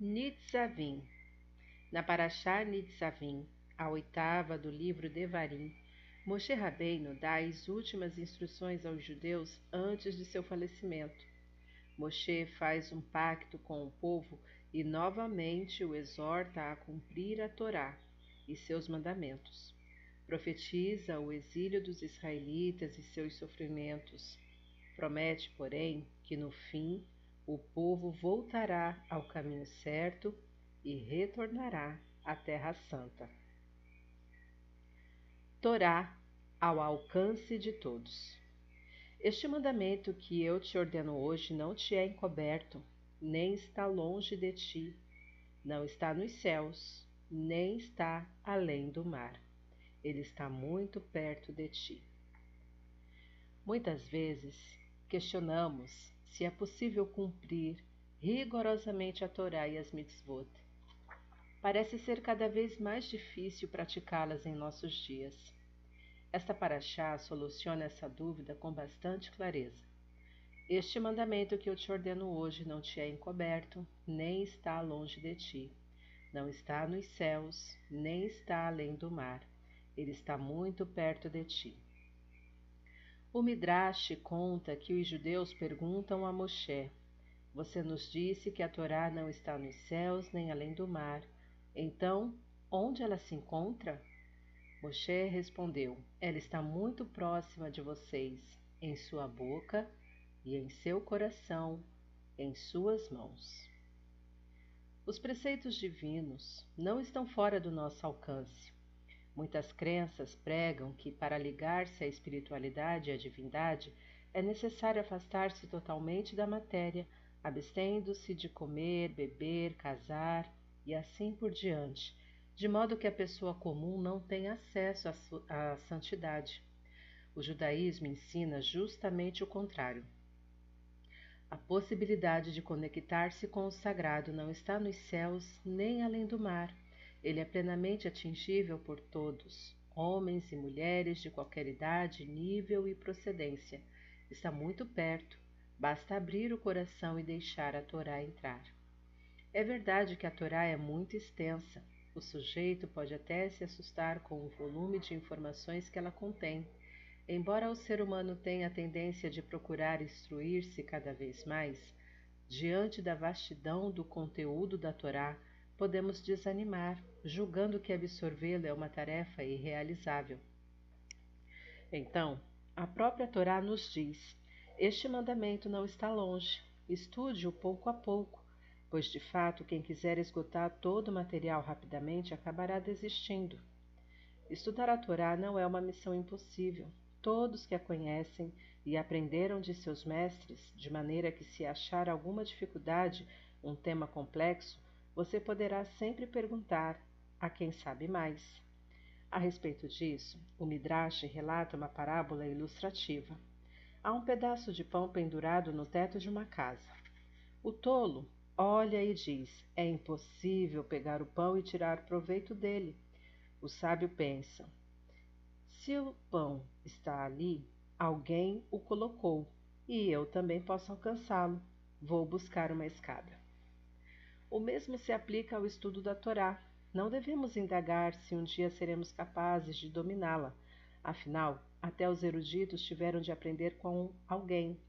Nitzavim Na Parashá Nitzavim, a oitava do livro Devarim, Moshe Rabbeinu dá as últimas instruções aos judeus antes de seu falecimento. Moshe faz um pacto com o povo e novamente o exorta a cumprir a Torá e seus mandamentos. Profetiza o exílio dos israelitas e seus sofrimentos. Promete, porém, que no fim o povo voltará ao caminho certo e retornará à Terra Santa. Torá ao alcance de todos. Este mandamento que eu te ordeno hoje não te é encoberto, nem está longe de ti, não está nos céus, nem está além do mar. Ele está muito perto de ti. Muitas vezes questionamos se é possível cumprir rigorosamente a Torá e as mitzvot. Parece ser cada vez mais difícil praticá-las em nossos dias. Esta paraxá soluciona essa dúvida com bastante clareza. Este mandamento que eu te ordeno hoje não te é encoberto, nem está longe de ti. Não está nos céus, nem está além do mar. Ele está muito perto de ti. O Midrash conta que os judeus perguntam a Moshe: Você nos disse que a Torá não está nos céus nem além do mar. Então, onde ela se encontra? Moshe respondeu: Ela está muito próxima de vocês, em sua boca e em seu coração, em suas mãos. Os preceitos divinos não estão fora do nosso alcance. Muitas crenças pregam que, para ligar-se à espiritualidade e à divindade, é necessário afastar-se totalmente da matéria, abstendo-se de comer, beber, casar e assim por diante, de modo que a pessoa comum não tenha acesso à santidade. O judaísmo ensina justamente o contrário. A possibilidade de conectar-se com o sagrado não está nos céus nem além do mar ele é plenamente atingível por todos, homens e mulheres de qualquer idade, nível e procedência. Está muito perto, basta abrir o coração e deixar a Torá entrar. É verdade que a Torá é muito extensa. O sujeito pode até se assustar com o volume de informações que ela contém. Embora o ser humano tenha a tendência de procurar instruir-se cada vez mais, diante da vastidão do conteúdo da Torá, podemos desanimar, julgando que absorvê-lo é uma tarefa irrealizável. Então, a própria Torá nos diz: este mandamento não está longe, estude-o pouco a pouco, pois de fato quem quiser esgotar todo o material rapidamente acabará desistindo. Estudar a Torá não é uma missão impossível. Todos que a conhecem e aprenderam de seus mestres, de maneira que, se achar alguma dificuldade, um tema complexo, você poderá sempre perguntar a quem sabe mais. A respeito disso, o Midrash relata uma parábola ilustrativa. Há um pedaço de pão pendurado no teto de uma casa. O tolo olha e diz: É impossível pegar o pão e tirar proveito dele. O sábio pensa: Se o pão está ali, alguém o colocou e eu também posso alcançá-lo. Vou buscar uma escada. O mesmo se aplica ao estudo da Torá. Não devemos indagar se um dia seremos capazes de dominá-la. Afinal, até os eruditos tiveram de aprender com alguém.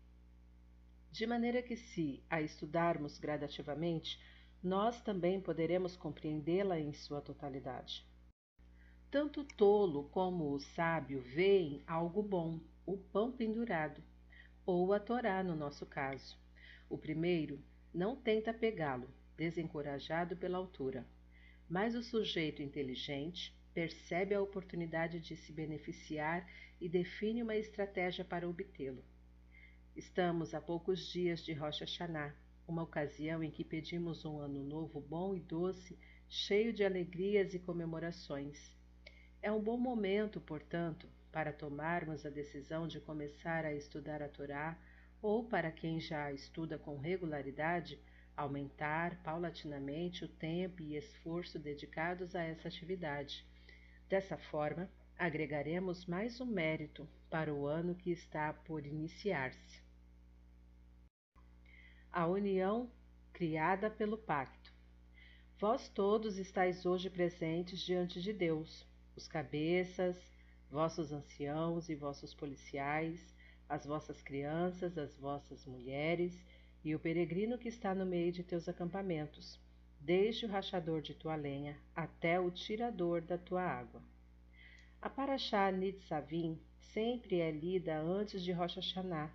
De maneira que, se a estudarmos gradativamente, nós também poderemos compreendê-la em sua totalidade. Tanto o tolo como o sábio veem algo bom, o pão pendurado, ou a Torá no nosso caso. O primeiro não tenta pegá-lo, desencorajado pela altura. Mas o sujeito inteligente percebe a oportunidade de se beneficiar e define uma estratégia para obtê-lo. Estamos a poucos dias de Rocha Hashanah, uma ocasião em que pedimos um ano novo bom e doce, cheio de alegrias e comemorações. É um bom momento, portanto, para tomarmos a decisão de começar a estudar a Torá, ou para quem já a estuda com regularidade, aumentar paulatinamente o tempo e esforço dedicados a essa atividade. Dessa forma, agregaremos mais um mérito para o ano que está por iniciar-se. A união criada pelo pacto. Vós todos estáis hoje presentes diante de Deus, os cabeças, vossos anciãos e vossos policiais, as vossas crianças, as vossas mulheres e o peregrino que está no meio de teus acampamentos, desde o rachador de tua lenha até o tirador da tua água. A Paraxá Nitzavim sempre é lida antes de Rosh Hashanah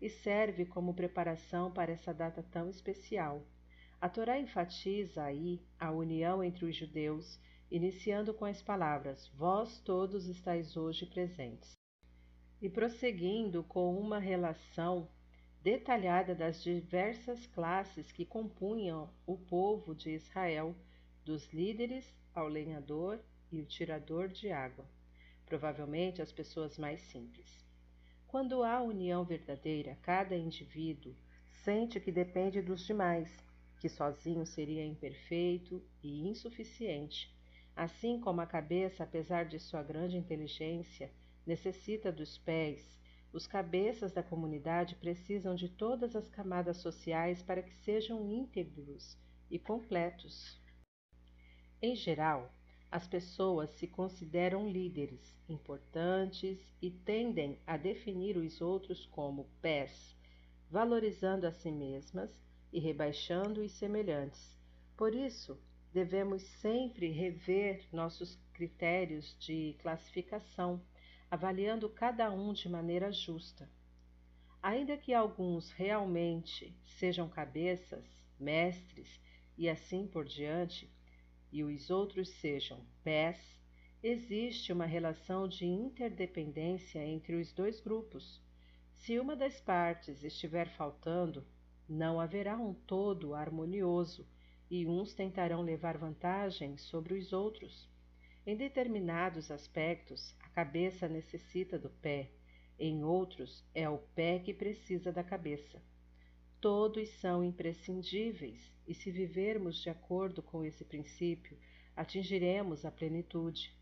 e serve como preparação para essa data tão especial. A Torá enfatiza aí a união entre os judeus, iniciando com as palavras: Vós todos estáis hoje presentes, e prosseguindo com uma relação detalhada das diversas classes que compunham o povo de Israel, dos líderes ao lenhador e o tirador de água, provavelmente as pessoas mais simples. Quando há união verdadeira, cada indivíduo sente que depende dos demais, que sozinho seria imperfeito e insuficiente, assim como a cabeça, apesar de sua grande inteligência, necessita dos pés os cabeças da comunidade precisam de todas as camadas sociais para que sejam íntegros e completos. Em geral, as pessoas se consideram líderes, importantes e tendem a definir os outros como pés, valorizando a si mesmas e rebaixando os semelhantes. Por isso, devemos sempre rever nossos critérios de classificação avaliando cada um de maneira justa. Ainda que alguns realmente sejam cabeças, mestres e assim por diante, e os outros sejam pés, existe uma relação de interdependência entre os dois grupos. Se uma das partes estiver faltando, não haverá um todo harmonioso e uns tentarão levar vantagem sobre os outros. Em determinados aspectos, cabeça necessita do pé, em outros, é o pé que precisa da cabeça. Todos são imprescindíveis, e se vivermos de acordo com esse princípio, atingiremos a plenitude.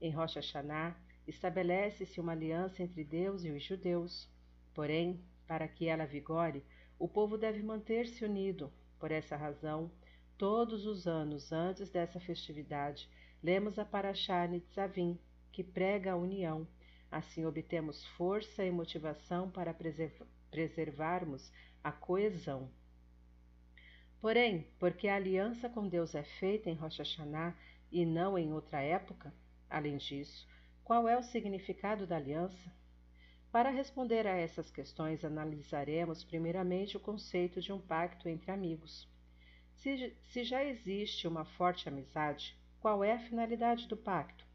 Em Rosh Hashanah, estabelece-se uma aliança entre Deus e os judeus. Porém, para que ela vigore, o povo deve manter-se unido. Por essa razão, todos os anos antes dessa festividade, Lemos a Paraxá Nitzavim, que prega a união. Assim obtemos força e motivação para preservarmos a coesão. Porém, porque a aliança com Deus é feita em Rosh Hashanah e não em outra época, além disso, qual é o significado da aliança? Para responder a essas questões, analisaremos primeiramente o conceito de um pacto entre amigos. Se, se já existe uma forte amizade, qual é a finalidade do pacto?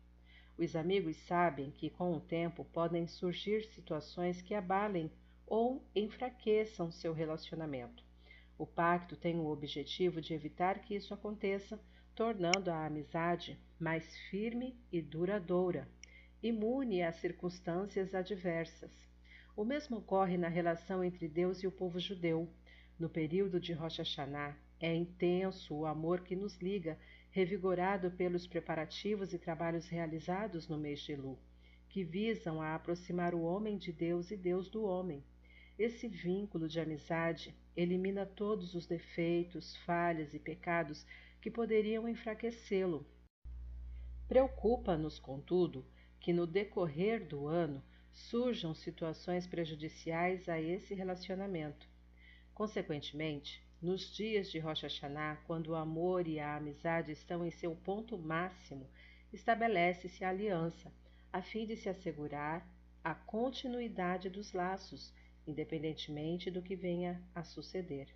Os amigos sabem que, com o tempo, podem surgir situações que abalem ou enfraqueçam seu relacionamento. O pacto tem o objetivo de evitar que isso aconteça, tornando a amizade mais firme e duradoura, imune às circunstâncias adversas. O mesmo ocorre na relação entre Deus e o povo judeu. No período de Rosh Hashanah, é intenso o amor que nos liga revigorado pelos preparativos e trabalhos realizados no mês de Lu, que visam a aproximar o homem de Deus e Deus do homem. Esse vínculo de amizade elimina todos os defeitos, falhas e pecados que poderiam enfraquecê-lo. Preocupa-nos, contudo, que no decorrer do ano surjam situações prejudiciais a esse relacionamento. Consequentemente, nos dias de Rosh Hashanah, quando o amor e a amizade estão em seu ponto máximo, estabelece-se a aliança, a fim de se assegurar a continuidade dos laços, independentemente do que venha a suceder.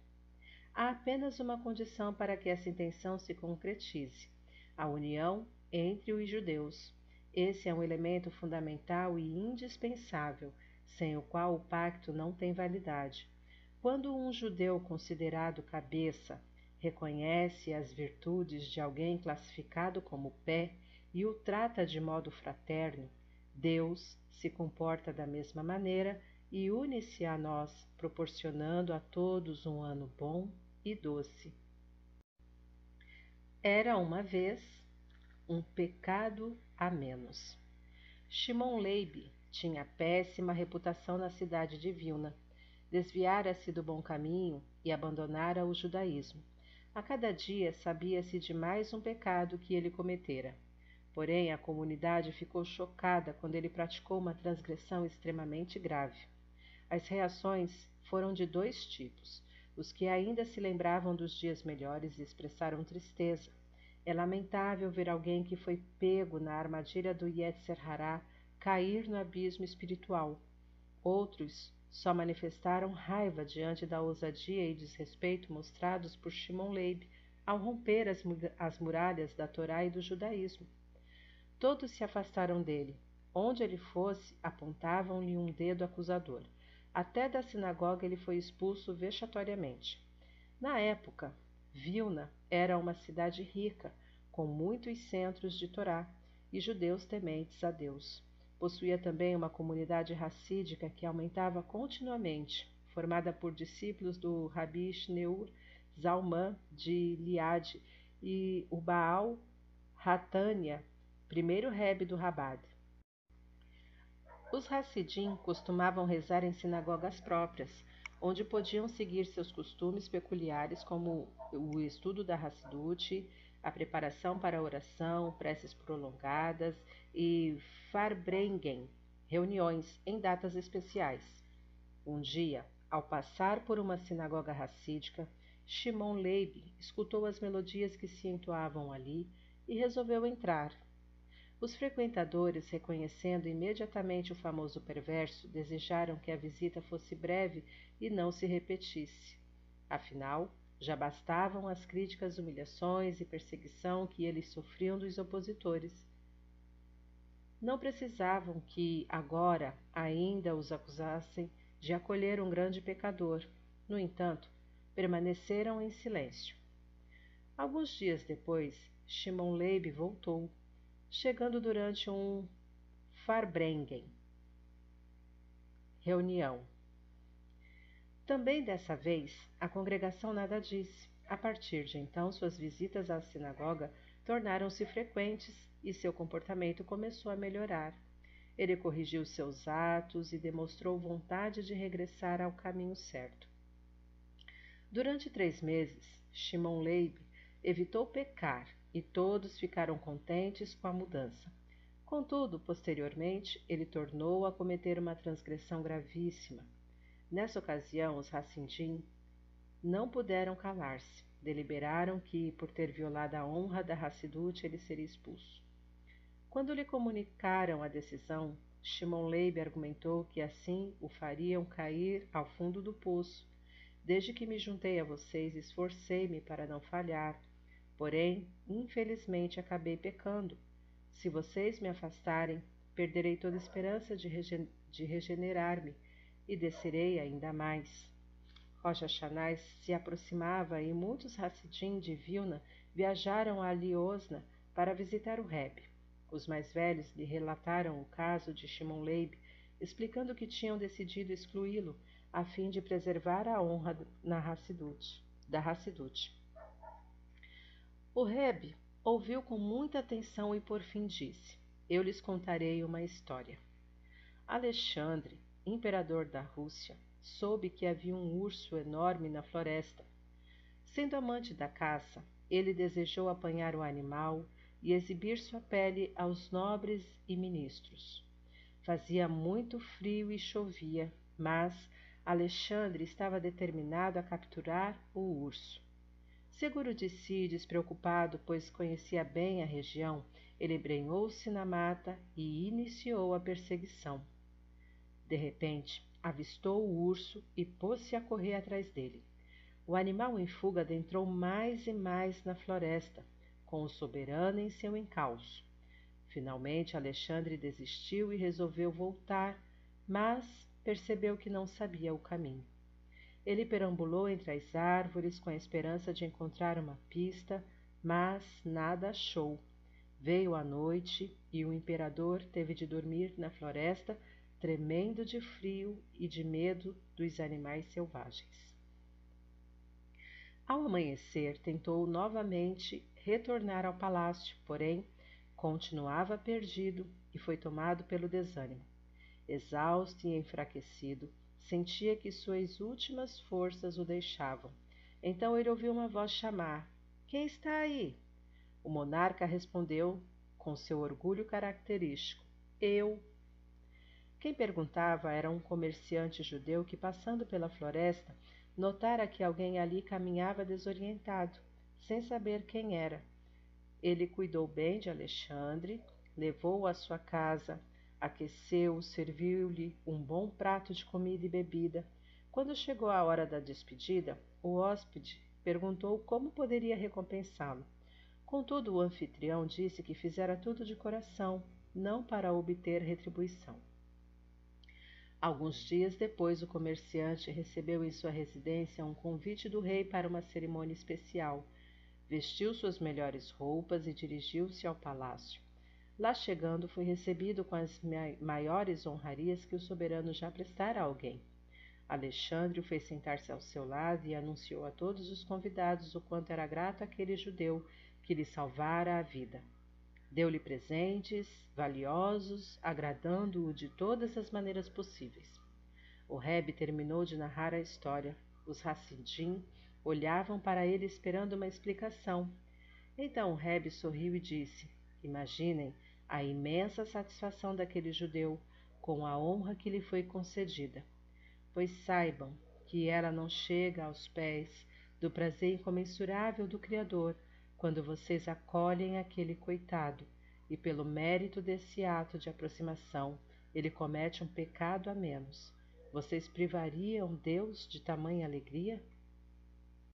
Há apenas uma condição para que essa intenção se concretize: a união entre os judeus. Esse é um elemento fundamental e indispensável, sem o qual o pacto não tem validade. Quando um judeu considerado cabeça reconhece as virtudes de alguém classificado como pé e o trata de modo fraterno, Deus se comporta da mesma maneira e une-se a nós, proporcionando a todos um ano bom e doce. Era uma vez um pecado a menos. Shimon Leib tinha péssima reputação na cidade de Vilna desviara-se do bom caminho e abandonara o judaísmo. A cada dia sabia-se de mais um pecado que ele cometera. Porém, a comunidade ficou chocada quando ele praticou uma transgressão extremamente grave. As reações foram de dois tipos. Os que ainda se lembravam dos dias melhores expressaram tristeza. É lamentável ver alguém que foi pego na armadilha do Yetzer Hará cair no abismo espiritual. Outros só manifestaram raiva diante da ousadia e desrespeito mostrados por Shimon Leib ao romper as, as muralhas da Torá e do judaísmo. Todos se afastaram dele. Onde ele fosse, apontavam-lhe um dedo acusador. Até da sinagoga ele foi expulso vexatoriamente. Na época, Vilna era uma cidade rica, com muitos centros de Torá e judeus tementes a Deus. Possuía também uma comunidade racídica que aumentava continuamente, formada por discípulos do Rabi Shneur Zalman de Liad e o Baal Hatania, primeiro rebe do Rabad. Os Hassidim costumavam rezar em sinagogas próprias, onde podiam seguir seus costumes peculiares, como o estudo da Hassidut, a preparação para a oração, preces prolongadas e Farbrengen, reuniões em datas especiais. Um dia, ao passar por uma sinagoga racídica, Shimon Leib escutou as melodias que se entoavam ali e resolveu entrar os frequentadores, reconhecendo imediatamente o famoso perverso, desejaram que a visita fosse breve e não se repetisse. Afinal, já bastavam as críticas, humilhações e perseguição que eles sofriam dos opositores. Não precisavam que, agora, ainda os acusassem de acolher um grande pecador. No entanto, permaneceram em silêncio. Alguns dias depois, Shimon Leib voltou chegando durante um Farbrengen reunião. Também dessa vez, a congregação nada disse. A partir de então, suas visitas à sinagoga tornaram-se frequentes e seu comportamento começou a melhorar. Ele corrigiu seus atos e demonstrou vontade de regressar ao caminho certo. Durante três meses, Shimon Leib evitou pecar e todos ficaram contentes com a mudança. Contudo, posteriormente, ele tornou a cometer uma transgressão gravíssima. Nessa ocasião, os Hassindim não puderam calar-se. Deliberaram que, por ter violado a honra da Hassidut, ele seria expulso. Quando lhe comunicaram a decisão, Shimon Leib argumentou que assim o fariam cair ao fundo do poço. Desde que me juntei a vocês, esforcei-me para não falhar Porém, infelizmente acabei pecando. Se vocês me afastarem, perderei toda esperança de, regen de regenerar-me e descerei ainda mais. Rocha Chanais se aproximava e muitos Hassidim de Vilna viajaram a Liosna para visitar o Rebbe. Os mais velhos lhe relataram o caso de Shimon Leib, explicando que tinham decidido excluí-lo a fim de preservar a honra na Hassidut, da Hassidut. O Reb ouviu com muita atenção e por fim disse: Eu lhes contarei uma história. Alexandre, imperador da Rússia, soube que havia um urso enorme na floresta. Sendo amante da caça, ele desejou apanhar o animal e exibir sua pele aos nobres e ministros. Fazia muito frio e chovia, mas Alexandre estava determinado a capturar o urso. Seguro de si, despreocupado, pois conhecia bem a região, ele embrenhou-se na mata e iniciou a perseguição. De repente, avistou o urso e pôs-se a correr atrás dele. O animal em fuga adentrou mais e mais na floresta, com o soberano em seu encalço. Finalmente, Alexandre desistiu e resolveu voltar, mas percebeu que não sabia o caminho. Ele perambulou entre as árvores com a esperança de encontrar uma pista, mas nada achou. Veio a noite e o imperador teve de dormir na floresta, tremendo de frio e de medo dos animais selvagens. Ao amanhecer, tentou novamente retornar ao palácio, porém continuava perdido e foi tomado pelo desânimo. Exausto e enfraquecido, Sentia que suas últimas forças o deixavam. Então ele ouviu uma voz chamar: Quem está aí? O monarca respondeu com seu orgulho característico: Eu. Quem perguntava era um comerciante judeu que, passando pela floresta, notara que alguém ali caminhava desorientado, sem saber quem era. Ele cuidou bem de Alexandre, levou-o à sua casa, aqueceu-o, serviu-lhe um bom prato de comida e bebida. Quando chegou a hora da despedida, o hóspede perguntou como poderia recompensá-lo. Contudo, o anfitrião disse que fizera tudo de coração, não para obter retribuição. Alguns dias depois, o comerciante recebeu em sua residência um convite do rei para uma cerimônia especial. Vestiu suas melhores roupas e dirigiu-se ao palácio. Lá chegando, foi recebido com as maiores honrarias que o soberano já prestara a alguém. Alexandre o fez sentar-se ao seu lado e anunciou a todos os convidados o quanto era grato aquele judeu que lhe salvara a vida. Deu-lhe presentes valiosos, agradando-o de todas as maneiras possíveis. O Reb terminou de narrar a história. Os Hassidim olhavam para ele esperando uma explicação. Então o Reb sorriu e disse: Imaginem a imensa satisfação daquele judeu com a honra que lhe foi concedida. Pois saibam que ela não chega aos pés do prazer incomensurável do Criador quando vocês acolhem aquele coitado e pelo mérito desse ato de aproximação ele comete um pecado a menos, vocês privariam Deus de tamanha alegria?